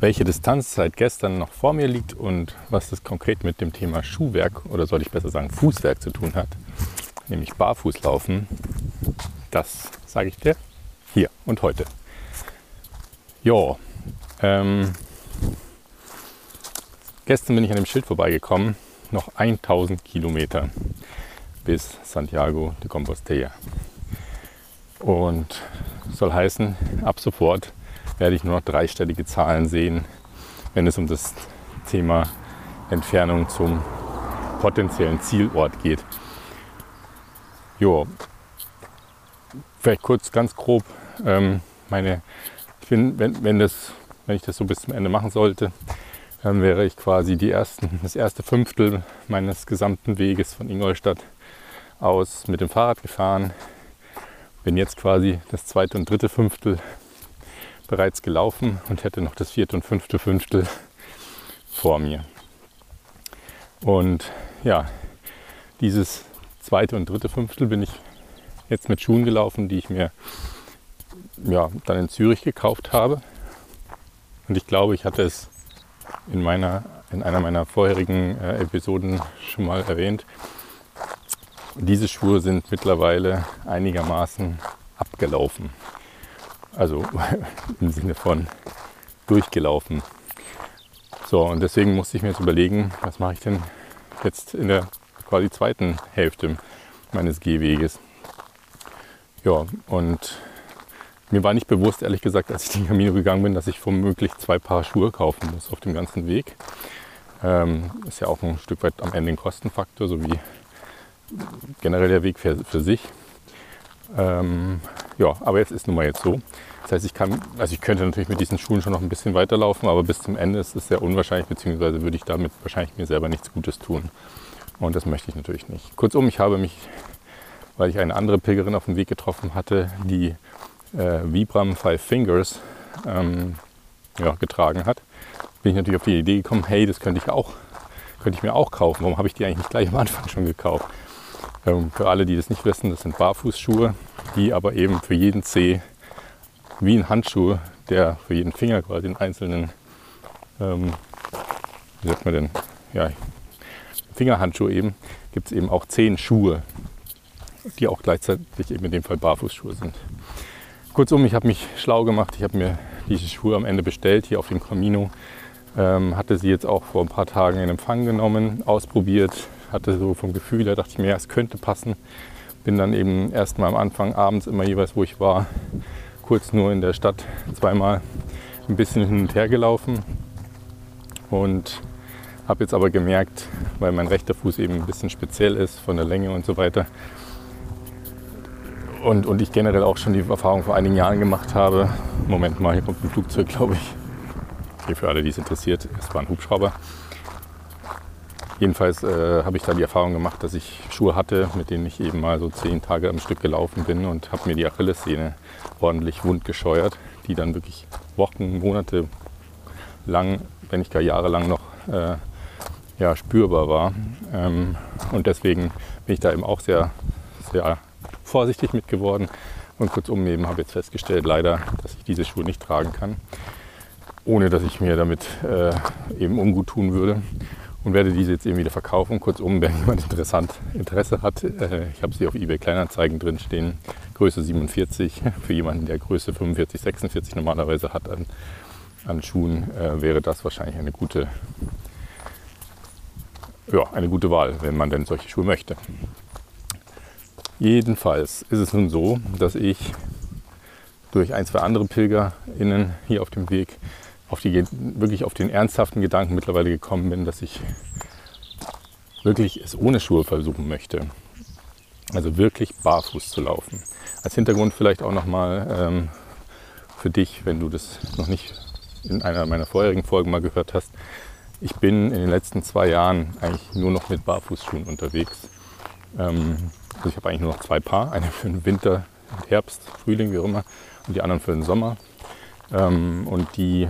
welche Distanz seit gestern noch vor mir liegt und was das konkret mit dem Thema Schuhwerk oder soll ich besser sagen Fußwerk zu tun hat, nämlich Barfußlaufen, das sage ich dir hier und heute. Jo, ähm, gestern bin ich an dem Schild vorbeigekommen, noch 1000 Kilometer bis Santiago de Compostela. Und soll heißen, ab sofort werde ich nur noch dreistellige Zahlen sehen, wenn es um das Thema Entfernung zum potenziellen Zielort geht. Jo, vielleicht kurz ganz grob ähm, meine, ich bin, wenn, wenn, das, wenn ich das so bis zum Ende machen sollte, dann wäre ich quasi die ersten, das erste Fünftel meines gesamten Weges von Ingolstadt aus mit dem Fahrrad gefahren. Bin jetzt quasi das zweite und dritte Fünftel bereits gelaufen und hätte noch das vierte und fünfte Fünftel vor mir. Und ja, dieses zweite und dritte Fünftel bin ich jetzt mit Schuhen gelaufen, die ich mir ja, dann in Zürich gekauft habe. Und ich glaube, ich hatte es in, meiner, in einer meiner vorherigen äh, Episoden schon mal erwähnt. Diese Schuhe sind mittlerweile einigermaßen abgelaufen. Also im Sinne von durchgelaufen. So, und deswegen musste ich mir jetzt überlegen, was mache ich denn jetzt in der quasi zweiten Hälfte meines Gehweges. Ja, und mir war nicht bewusst, ehrlich gesagt, als ich den Camino gegangen bin, dass ich womöglich zwei Paar Schuhe kaufen muss auf dem ganzen Weg. Ähm, ist ja auch ein Stück weit am Ende ein Kostenfaktor, so wie generell der Weg für, für sich. Ähm, ja, aber jetzt ist nun mal jetzt so. Das heißt, ich kann, also ich könnte natürlich mit diesen Schuhen schon noch ein bisschen weiterlaufen, aber bis zum Ende ist es sehr unwahrscheinlich, beziehungsweise würde ich damit wahrscheinlich mir selber nichts Gutes tun. Und das möchte ich natürlich nicht. Kurzum, ich habe mich, weil ich eine andere Pilgerin auf dem Weg getroffen hatte, die äh, Vibram Five Fingers ähm, ja, getragen hat, bin ich natürlich auf die Idee gekommen, hey, das könnte ich auch, könnte ich mir auch kaufen. Warum habe ich die eigentlich nicht gleich am Anfang schon gekauft? Ähm, für alle, die das nicht wissen, das sind Barfußschuhe, die aber eben für jeden Zeh wie ein Handschuh, der für jeden Finger quasi den einzelnen, ähm, wie sagt man denn, ja, Fingerhandschuh eben, gibt es eben auch zehn Schuhe, die auch gleichzeitig eben in dem Fall Barfußschuhe sind. Kurzum, ich habe mich schlau gemacht. Ich habe mir diese Schuhe am Ende bestellt hier auf dem Camino. Ähm, hatte sie jetzt auch vor ein paar Tagen in Empfang genommen, ausprobiert. Hatte so vom Gefühl, da dachte ich mir, ja, es könnte passen. Bin dann eben erst mal am Anfang abends immer jeweils, wo ich war, kurz nur in der Stadt zweimal ein bisschen hin und her gelaufen. Und habe jetzt aber gemerkt, weil mein rechter Fuß eben ein bisschen speziell ist von der Länge und so weiter, und, und ich generell auch schon die Erfahrung vor einigen Jahren gemacht habe. Moment mal, hier kommt ein Flugzeug, glaube ich. Okay, für alle, die es interessiert, es war ein Hubschrauber. Jedenfalls äh, habe ich da die Erfahrung gemacht, dass ich Schuhe hatte, mit denen ich eben mal so zehn Tage am Stück gelaufen bin und habe mir die Achillessehne ordentlich wund gescheuert, die dann wirklich Wochen, Monate lang, wenn nicht gar jahrelang noch äh, ja, spürbar war. Ähm, und deswegen bin ich da eben auch sehr, sehr vorsichtig mit geworden. Und kurzum eben habe jetzt festgestellt, leider, dass ich diese Schuhe nicht tragen kann, ohne dass ich mir damit äh, eben ungut tun würde. Und werde diese jetzt eben wieder verkaufen. Kurzum, wenn jemand interessant, Interesse hat, äh, ich habe sie auf eBay Kleinanzeigen drin stehen, Größe 47. Für jemanden, der Größe 45, 46 normalerweise hat an, an Schuhen, äh, wäre das wahrscheinlich eine gute, ja, eine gute Wahl, wenn man denn solche Schuhe möchte. Jedenfalls ist es nun so, dass ich durch ein, zwei andere PilgerInnen hier auf dem Weg auf die, wirklich auf den ernsthaften Gedanken mittlerweile gekommen bin, dass ich wirklich es ohne Schuhe versuchen möchte. Also wirklich barfuß zu laufen. Als Hintergrund vielleicht auch nochmal ähm, für dich, wenn du das noch nicht in einer meiner vorherigen Folgen mal gehört hast. Ich bin in den letzten zwei Jahren eigentlich nur noch mit Barfußschuhen unterwegs. Ähm, also ich habe eigentlich nur noch zwei Paar, eine für den Winter, Herbst, Frühling, wie auch immer, und die anderen für den Sommer. Ähm, und die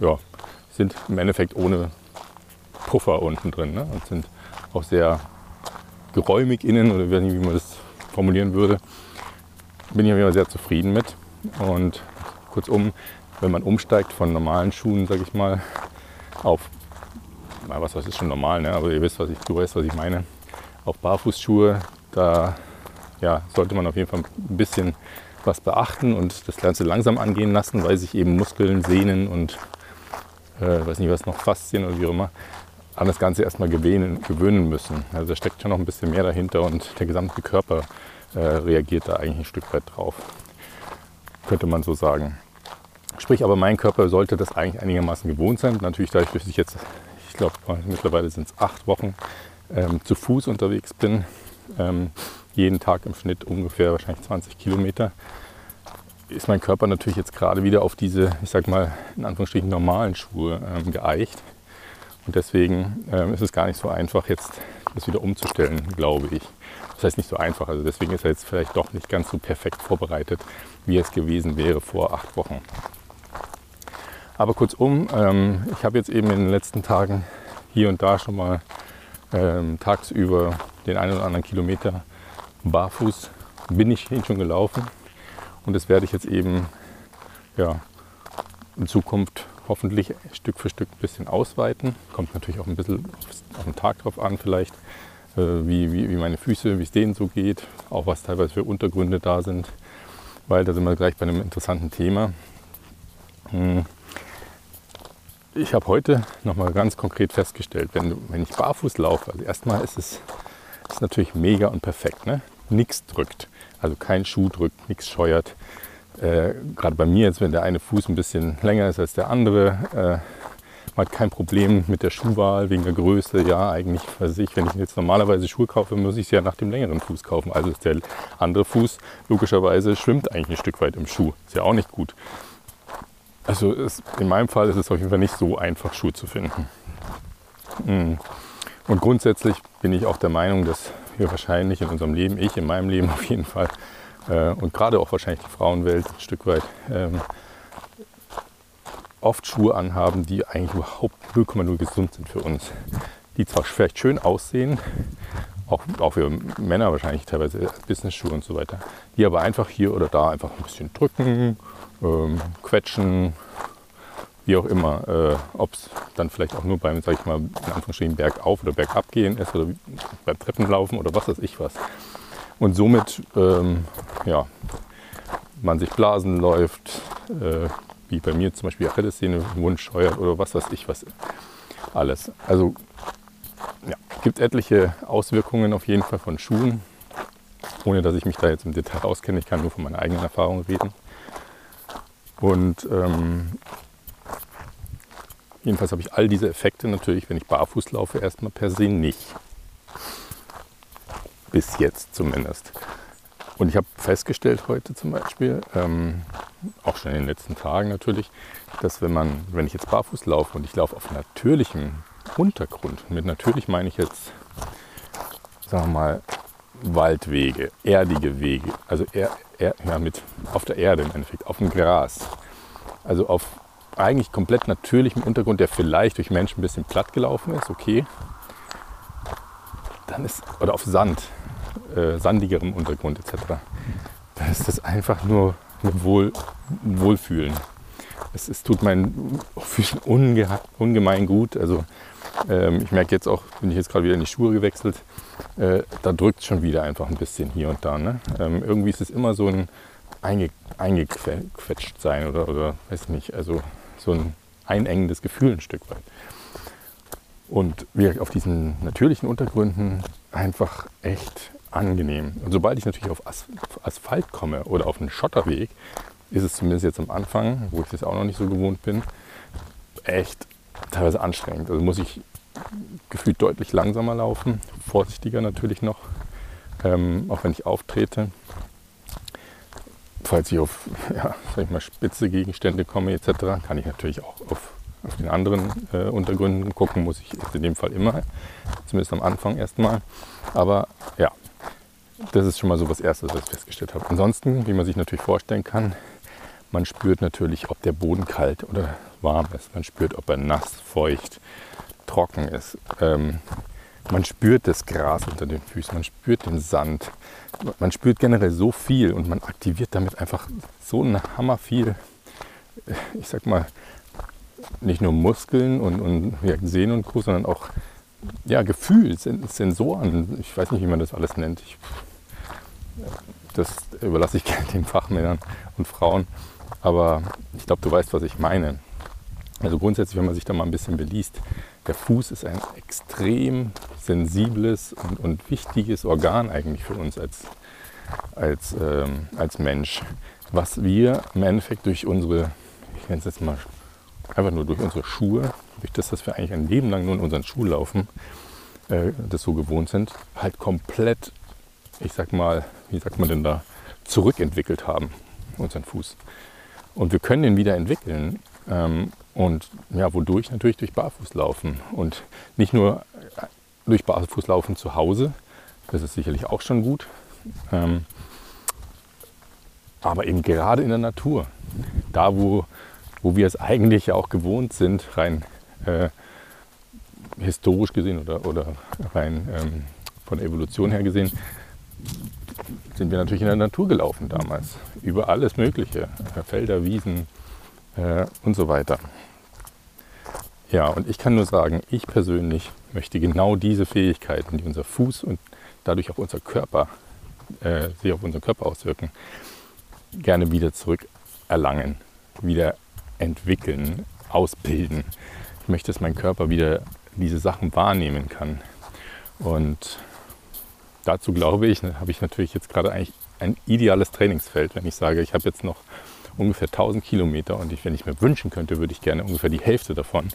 ja, sind im Endeffekt ohne Puffer unten drin ne? und sind auch sehr geräumig innen oder wie man das formulieren würde. Bin ich immer sehr zufrieden mit. Und kurzum, wenn man umsteigt von normalen Schuhen, sage ich mal, auf, na, was weiß ist schon normal, ne? aber ihr wisst, was ich, du weißt, was ich meine, auf Barfußschuhe, da ja, sollte man auf jeden Fall ein bisschen was beachten und das Ganze langsam angehen lassen, weil sich eben Muskeln, Sehnen und äh, weiß nicht was noch, Faszien oder wie auch immer, an das Ganze erstmal gewöhnen, gewöhnen müssen. Also da steckt schon noch ein bisschen mehr dahinter und der gesamte Körper äh, reagiert da eigentlich ein Stück weit drauf. Könnte man so sagen. Sprich, aber mein Körper sollte das eigentlich einigermaßen gewohnt sein. Natürlich dadurch, dass ich jetzt, ich glaube, mittlerweile sind es acht Wochen ähm, zu Fuß unterwegs bin. Ähm, jeden Tag im Schnitt ungefähr wahrscheinlich 20 Kilometer, ist mein Körper natürlich jetzt gerade wieder auf diese, ich sag mal, in Anführungsstrichen normalen Schuhe ähm, geeicht. Und deswegen ähm, ist es gar nicht so einfach, jetzt das wieder umzustellen, glaube ich. Das heißt nicht so einfach, also deswegen ist er jetzt vielleicht doch nicht ganz so perfekt vorbereitet, wie es gewesen wäre vor acht Wochen. Aber kurzum, ähm, ich habe jetzt eben in den letzten Tagen hier und da schon mal ähm, tagsüber den einen oder anderen Kilometer barfuß bin ich hin schon gelaufen und das werde ich jetzt eben ja, in Zukunft hoffentlich Stück für Stück ein bisschen ausweiten. Kommt natürlich auch ein bisschen auf den Tag drauf an vielleicht, äh, wie, wie, wie meine Füße, wie es denen so geht, auch was teilweise für Untergründe da sind, weil da sind wir gleich bei einem interessanten Thema. Hm. Ich habe heute nochmal ganz konkret festgestellt, wenn, wenn ich barfuß laufe, also erstmal ist es ist natürlich mega und perfekt. Ne? Nichts drückt. Also kein Schuh drückt, nichts scheuert. Äh, Gerade bei mir jetzt, wenn der eine Fuß ein bisschen länger ist als der andere, äh, man hat kein Problem mit der Schuhwahl wegen der Größe. Ja, eigentlich, weiß ich, wenn ich jetzt normalerweise Schuhe kaufe, muss ich sie ja nach dem längeren Fuß kaufen. Also ist der andere Fuß logischerweise schwimmt eigentlich ein Stück weit im Schuh. Ist ja auch nicht gut. Also ist, in meinem Fall ist es auf jeden Fall nicht so einfach, Schuhe zu finden. Mhm. Und grundsätzlich bin ich auch der Meinung, dass wir wahrscheinlich in unserem Leben, ich in meinem Leben auf jeden Fall, äh, und gerade auch wahrscheinlich die Frauenwelt ein Stück weit, ähm, oft Schuhe anhaben, die eigentlich überhaupt 0,0 gesund sind für uns. Die zwar vielleicht schön aussehen, auch, auch für Männer wahrscheinlich teilweise Business-Schuhe und so weiter, die aber einfach hier oder da einfach ein bisschen drücken, ähm, quetschen, wie auch immer, äh, ob es dann vielleicht auch nur beim, sag ich mal, in Anführungsstrichen bergauf oder bergab gehen ist oder beim Treppenlaufen oder was weiß ich was. Und somit, ähm, ja, man sich Blasen läuft, äh, wie bei mir zum Beispiel Achillessehne, Wunsch scheuert oder was weiß ich was alles. Also ja, gibt etliche Auswirkungen auf jeden Fall von Schuhen, ohne dass ich mich da jetzt im Detail auskenne. Ich kann nur von meiner eigenen Erfahrung reden. Und ähm, Jedenfalls habe ich all diese Effekte natürlich, wenn ich barfuß laufe, erstmal per se nicht. Bis jetzt zumindest. Und ich habe festgestellt heute zum Beispiel, ähm, auch schon in den letzten Tagen natürlich, dass wenn man, wenn ich jetzt barfuß laufe und ich laufe auf natürlichem Untergrund, mit natürlich meine ich jetzt, sagen wir mal, Waldwege, erdige Wege, also er, er, ja, mit auf der Erde im Endeffekt, auf dem Gras, also auf eigentlich komplett natürlichem Untergrund, der vielleicht durch Menschen ein bisschen platt gelaufen ist, okay. Dann ist, oder auf Sand, äh, sandigerem Untergrund etc. Dann ist das einfach nur ein Wohl, Wohlfühlen. Es, es tut meinen Füßen unge, ungemein gut. Also ähm, ich merke jetzt auch, bin ich jetzt gerade wieder in die Schuhe gewechselt, äh, da drückt es schon wieder einfach ein bisschen hier und da. Ne? Ähm, irgendwie ist es immer so ein einge, eingequetscht sein oder, oder weiß nicht, also so ein einengendes Gefühl ein Stück weit. Und wie auf diesen natürlichen Untergründen einfach echt angenehm. Und sobald ich natürlich auf Asphalt komme oder auf einen Schotterweg, ist es zumindest jetzt am Anfang, wo ich das auch noch nicht so gewohnt bin, echt teilweise anstrengend. Also muss ich gefühlt deutlich langsamer laufen, vorsichtiger natürlich noch, ähm, auch wenn ich auftrete falls ich auf ja, ich mal, spitze Gegenstände komme etc., kann ich natürlich auch auf, auf den anderen äh, Untergründen gucken, muss ich in dem Fall immer, zumindest am Anfang erstmal. Aber ja, das ist schon mal so was Erstes, was ich festgestellt habe. Ansonsten, wie man sich natürlich vorstellen kann, man spürt natürlich, ob der Boden kalt oder warm ist. Man spürt, ob er nass, feucht, trocken ist. Ähm, man spürt das Gras unter den Füßen, man spürt den Sand, man spürt generell so viel und man aktiviert damit einfach so ein Hammer viel ich sag mal, nicht nur Muskeln und, und ja, Sehnen und Co., sondern auch ja, Gefühl, Sensoren. Ich weiß nicht, wie man das alles nennt. Ich, das überlasse ich gerne den Fachmännern und Frauen. Aber ich glaube, du weißt, was ich meine. Also grundsätzlich, wenn man sich da mal ein bisschen beliest, der Fuß ist ein extrem sensibles und, und wichtiges Organ eigentlich für uns als, als, ähm, als Mensch, was wir im Endeffekt durch unsere, ich nenne es jetzt mal einfach nur durch unsere Schuhe, durch das, dass wir eigentlich ein Leben lang nur in unseren Schuhen laufen, äh, das so gewohnt sind, halt komplett, ich sag mal, wie sagt man denn da, zurückentwickelt haben, unseren Fuß. Und wir können den wieder entwickeln. Ähm, und ja, wodurch? Natürlich durch Barfußlaufen. Und nicht nur durch Barfußlaufen zu Hause, das ist sicherlich auch schon gut, ähm, aber eben gerade in der Natur. Da, wo, wo wir es eigentlich auch gewohnt sind, rein äh, historisch gesehen oder, oder rein ähm, von der Evolution her gesehen, sind wir natürlich in der Natur gelaufen damals. Über alles Mögliche. Felder, Wiesen äh, und so weiter. Ja, und ich kann nur sagen, ich persönlich möchte genau diese Fähigkeiten, die unser Fuß und dadurch auch unser Körper, äh, sich auf unseren Körper auswirken, gerne wieder zurück erlangen, wieder entwickeln, ausbilden. Ich möchte, dass mein Körper wieder diese Sachen wahrnehmen kann. Und dazu glaube ich, habe ich natürlich jetzt gerade eigentlich ein ideales Trainingsfeld, wenn ich sage, ich habe jetzt noch ungefähr 1000 Kilometer und ich, wenn ich mir wünschen könnte, würde ich gerne ungefähr die Hälfte davon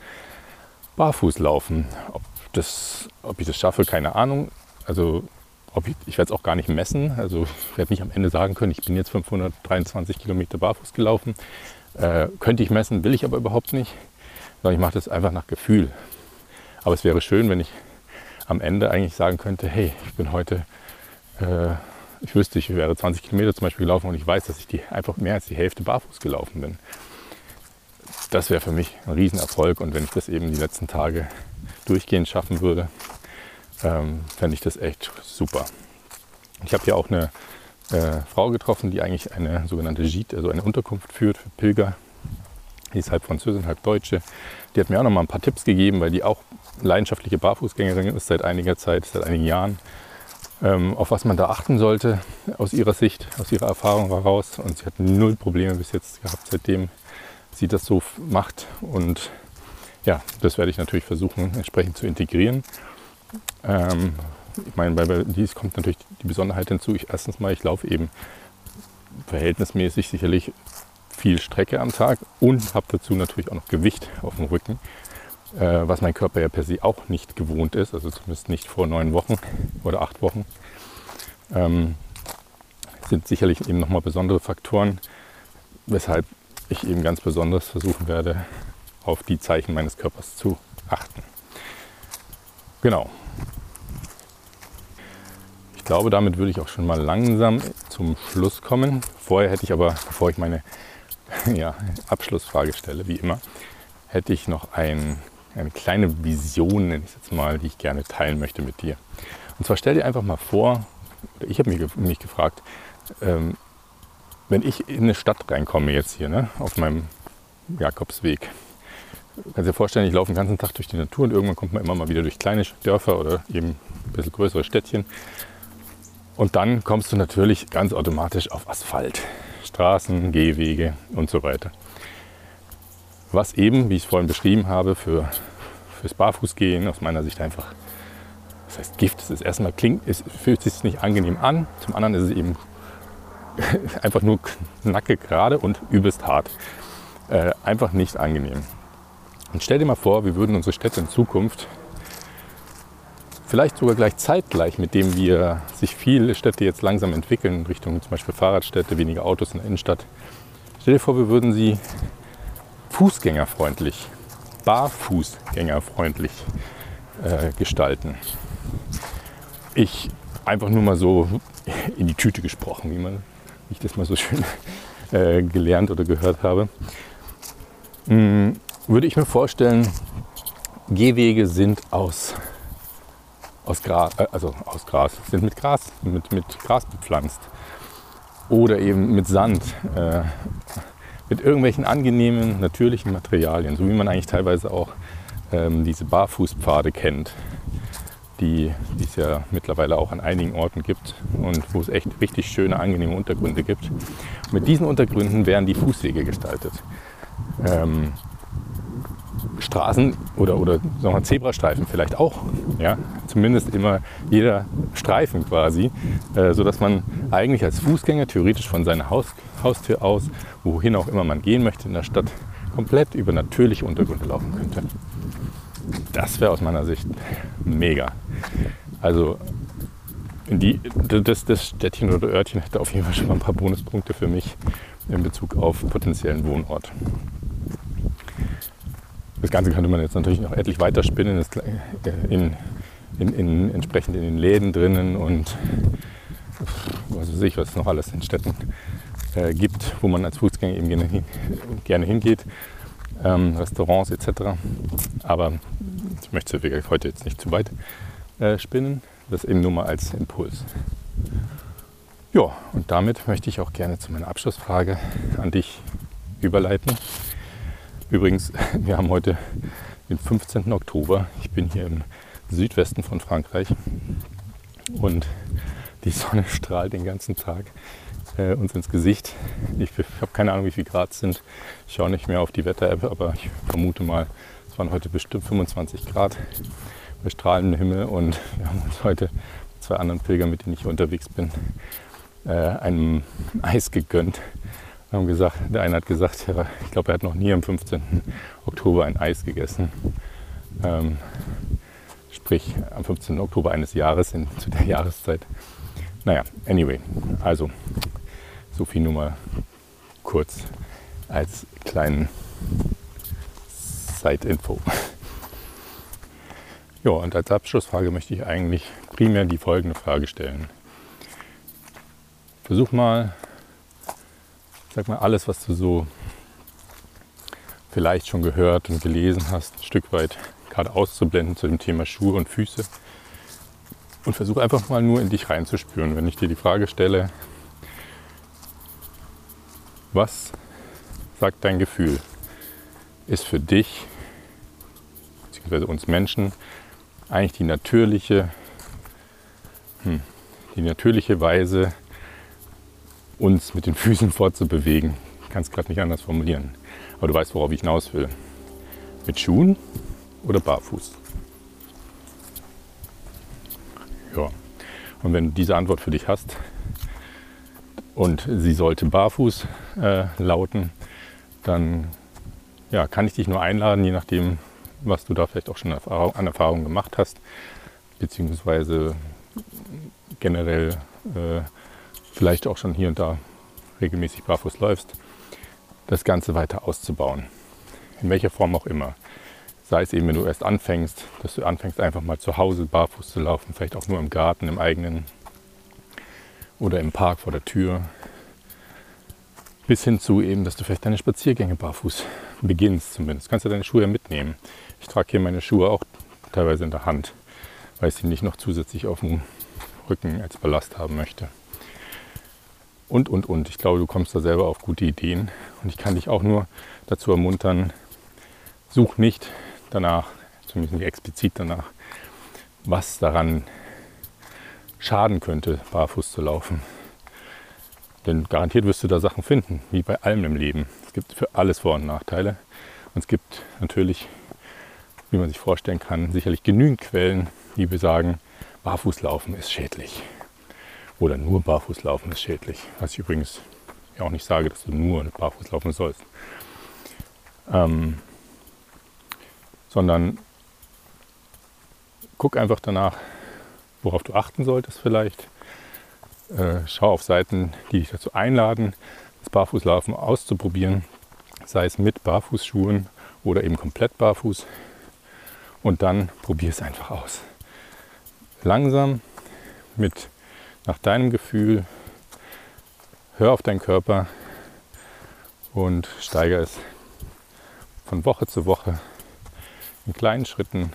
barfuß laufen. Ob, das, ob ich das schaffe, keine Ahnung. Also ob ich, ich werde es auch gar nicht messen. Also ich werde nicht am Ende sagen können, ich bin jetzt 523 Kilometer barfuß gelaufen. Äh, könnte ich messen, will ich aber überhaupt nicht. Sondern ich mache das einfach nach Gefühl. Aber es wäre schön, wenn ich am Ende eigentlich sagen könnte, hey, ich bin heute, äh, ich wüsste, ich wäre 20 Kilometer zum Beispiel gelaufen und ich weiß, dass ich die einfach mehr als die Hälfte barfuß gelaufen bin. Das wäre für mich ein Riesenerfolg und wenn ich das eben die letzten Tage durchgehend schaffen würde, ähm, fände ich das echt super. Ich habe hier auch eine äh, Frau getroffen, die eigentlich eine sogenannte Gite, also eine Unterkunft führt für Pilger. Die ist halb Französin, halb Deutsche. Die hat mir auch noch mal ein paar Tipps gegeben, weil die auch leidenschaftliche Barfußgängerin ist seit einiger Zeit, seit einigen Jahren. Ähm, auf was man da achten sollte aus ihrer Sicht, aus ihrer Erfahrung heraus. Und sie hat null Probleme bis jetzt gehabt, seitdem sie das so macht. Und ja, das werde ich natürlich versuchen, entsprechend zu integrieren. Ähm, ich meine, bei, dies kommt natürlich die Besonderheit hinzu. Ich, erstens mal, ich laufe eben verhältnismäßig sicherlich viel Strecke am Tag und habe dazu natürlich auch noch Gewicht auf dem Rücken, äh, was mein Körper ja per se auch nicht gewohnt ist, also zumindest nicht vor neun Wochen oder acht Wochen. Ähm, sind sicherlich eben nochmal besondere Faktoren, weshalb ich eben ganz besonders versuchen werde, auf die Zeichen meines Körpers zu achten. Genau. Ich glaube, damit würde ich auch schon mal langsam zum Schluss kommen. Vorher hätte ich aber, bevor ich meine ja, Abschlussfrage stelle, wie immer, hätte ich noch ein, eine kleine Vision, nenne ich jetzt mal, die ich gerne teilen möchte mit dir. Und zwar stell dir einfach mal vor, ich habe mich, mich gefragt, ähm, wenn ich in eine Stadt reinkomme jetzt hier, ne, auf meinem Jakobsweg, kannst dir vorstellen, ich laufe den ganzen Tag durch die Natur und irgendwann kommt man immer mal wieder durch kleine Dörfer oder eben ein bisschen größere Städtchen. Und dann kommst du natürlich ganz automatisch auf Asphalt, Straßen, Gehwege und so weiter. Was eben, wie ich es vorhin beschrieben habe, für, fürs Barfußgehen aus meiner Sicht einfach, das heißt Gift, es ist erstmal klingt, es fühlt sich nicht angenehm an, zum anderen ist es eben einfach nur knacke gerade und übelst hart. Äh, einfach nicht angenehm. Und stell dir mal vor, wir würden unsere Städte in Zukunft vielleicht sogar gleich zeitgleich, mit dem wir sich viele Städte jetzt langsam entwickeln, Richtung zum Beispiel Fahrradstädte, weniger Autos in der Innenstadt. Stell dir vor, wir würden sie fußgängerfreundlich, barfußgängerfreundlich äh, gestalten. Ich einfach nur mal so in die Tüte gesprochen, wie man ich das mal so schön äh, gelernt oder gehört habe, mh, mm, würde ich mir vorstellen, Gehwege sind aus, aus Gras, äh, also aus Gras, sind mit Gras, mit, mit Gras bepflanzt oder eben mit Sand. Äh, mit irgendwelchen angenehmen, natürlichen Materialien, so wie man eigentlich teilweise auch ähm, diese Barfußpfade kennt, die, es ja mittlerweile auch an einigen Orten gibt und wo es echt richtig schöne, angenehme Untergründe gibt. Mit diesen Untergründen werden die Fußwege gestaltet. Ähm, Straßen oder, oder sagen wir Zebrastreifen vielleicht auch. Ja? Zumindest immer jeder Streifen quasi, äh, sodass man eigentlich als Fußgänger theoretisch von seiner Haus, Haustür aus, wohin auch immer man gehen möchte in der Stadt, komplett über natürliche Untergründe laufen könnte. Das wäre aus meiner Sicht mega. Also die, das, das Städtchen oder Örtchen hätte auf jeden Fall schon mal ein paar Bonuspunkte für mich in Bezug auf potenziellen Wohnort. Das Ganze könnte man jetzt natürlich noch etlich weiter spinnen, in, in, in, entsprechend in den Läden drinnen und was weiß ich, was es noch alles in Städten äh, gibt, wo man als Fußgänger eben gerne, gerne hingeht, ähm, Restaurants etc. Aber ich möchte heute jetzt nicht zu weit äh, spinnen, das eben nur mal als Impuls. Ja, und damit möchte ich auch gerne zu meiner Abschlussfrage an dich überleiten. Übrigens, wir haben heute den 15. Oktober. Ich bin hier im Südwesten von Frankreich und die Sonne strahlt den ganzen Tag äh, uns ins Gesicht. Ich, ich habe keine Ahnung, wie viel Grad es sind. Ich schaue nicht mehr auf die Wetter-App, aber ich vermute mal, es waren heute bestimmt 25 Grad bei strahlendem Himmel und wir haben uns heute zwei anderen Pilgern, mit denen ich unterwegs bin, äh, einem Eis gegönnt haben gesagt, der eine hat gesagt, ich glaube, er hat noch nie am 15. Oktober ein Eis gegessen. Ähm, sprich, am 15. Oktober eines Jahres in, zu der Jahreszeit. Naja, anyway, also so viel nur mal kurz als kleinen Side-Info. Ja, und als Abschlussfrage möchte ich eigentlich primär die folgende Frage stellen. Versuch mal sag mal, alles, was du so vielleicht schon gehört und gelesen hast, ein Stück weit gerade auszublenden zu dem Thema Schuhe und Füße. Und versuche einfach mal nur in dich reinzuspüren, wenn ich dir die Frage stelle, was sagt dein Gefühl? Ist für dich, beziehungsweise uns Menschen, eigentlich die natürliche, hm, die natürliche Weise, uns mit den Füßen fortzubewegen. Ich kann es gerade nicht anders formulieren. Aber du weißt, worauf ich hinaus will. Mit Schuhen oder barfuß? Ja. Und wenn du diese Antwort für dich hast und sie sollte barfuß äh, lauten, dann ja, kann ich dich nur einladen, je nachdem, was du da vielleicht auch schon an Erfahrung gemacht hast, beziehungsweise generell äh, vielleicht auch schon hier und da regelmäßig barfuß läufst, das Ganze weiter auszubauen. In welcher Form auch immer. Sei es eben, wenn du erst anfängst, dass du anfängst einfach mal zu Hause barfuß zu laufen, vielleicht auch nur im Garten, im eigenen oder im Park vor der Tür. Bis hin zu eben, dass du vielleicht deine Spaziergänge barfuß beginnst zumindest. Kannst du deine Schuhe mitnehmen. Ich trage hier meine Schuhe auch teilweise in der Hand, weil ich sie nicht noch zusätzlich auf dem Rücken als Ballast haben möchte und, und, und. Ich glaube, du kommst da selber auf gute Ideen. Und ich kann dich auch nur dazu ermuntern, such nicht danach, zumindest nicht explizit danach, was daran schaden könnte, barfuß zu laufen. Denn garantiert wirst du da Sachen finden, wie bei allem im Leben. Es gibt für alles Vor- und Nachteile. Und es gibt natürlich, wie man sich vorstellen kann, sicherlich genügend Quellen, die besagen, Barfußlaufen ist schädlich. Oder nur barfuß laufen ist schädlich. Was ich übrigens ja auch nicht sage, dass du nur barfuß laufen sollst. Ähm, sondern guck einfach danach, worauf du achten solltest vielleicht. Äh, schau auf Seiten, die dich dazu einladen, das Barfußlaufen auszuprobieren, sei es mit Barfußschuhen oder eben komplett barfuß. Und dann probier es einfach aus. Langsam mit nach deinem Gefühl, hör auf deinen Körper und steigere es von Woche zu Woche in kleinen Schritten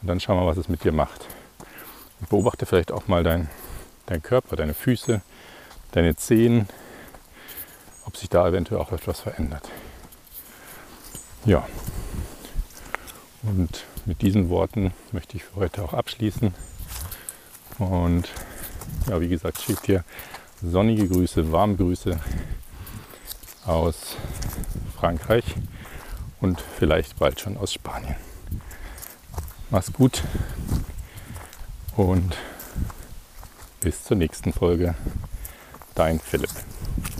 und dann schau mal, was es mit dir macht. Und beobachte vielleicht auch mal deinen dein Körper, deine Füße, deine Zehen, ob sich da eventuell auch etwas verändert. Ja, und mit diesen Worten möchte ich für heute auch abschließen. Und ja, wie gesagt, schickt dir sonnige Grüße, warme Grüße aus Frankreich und vielleicht bald schon aus Spanien. Mach's gut und bis zur nächsten Folge. Dein Philipp.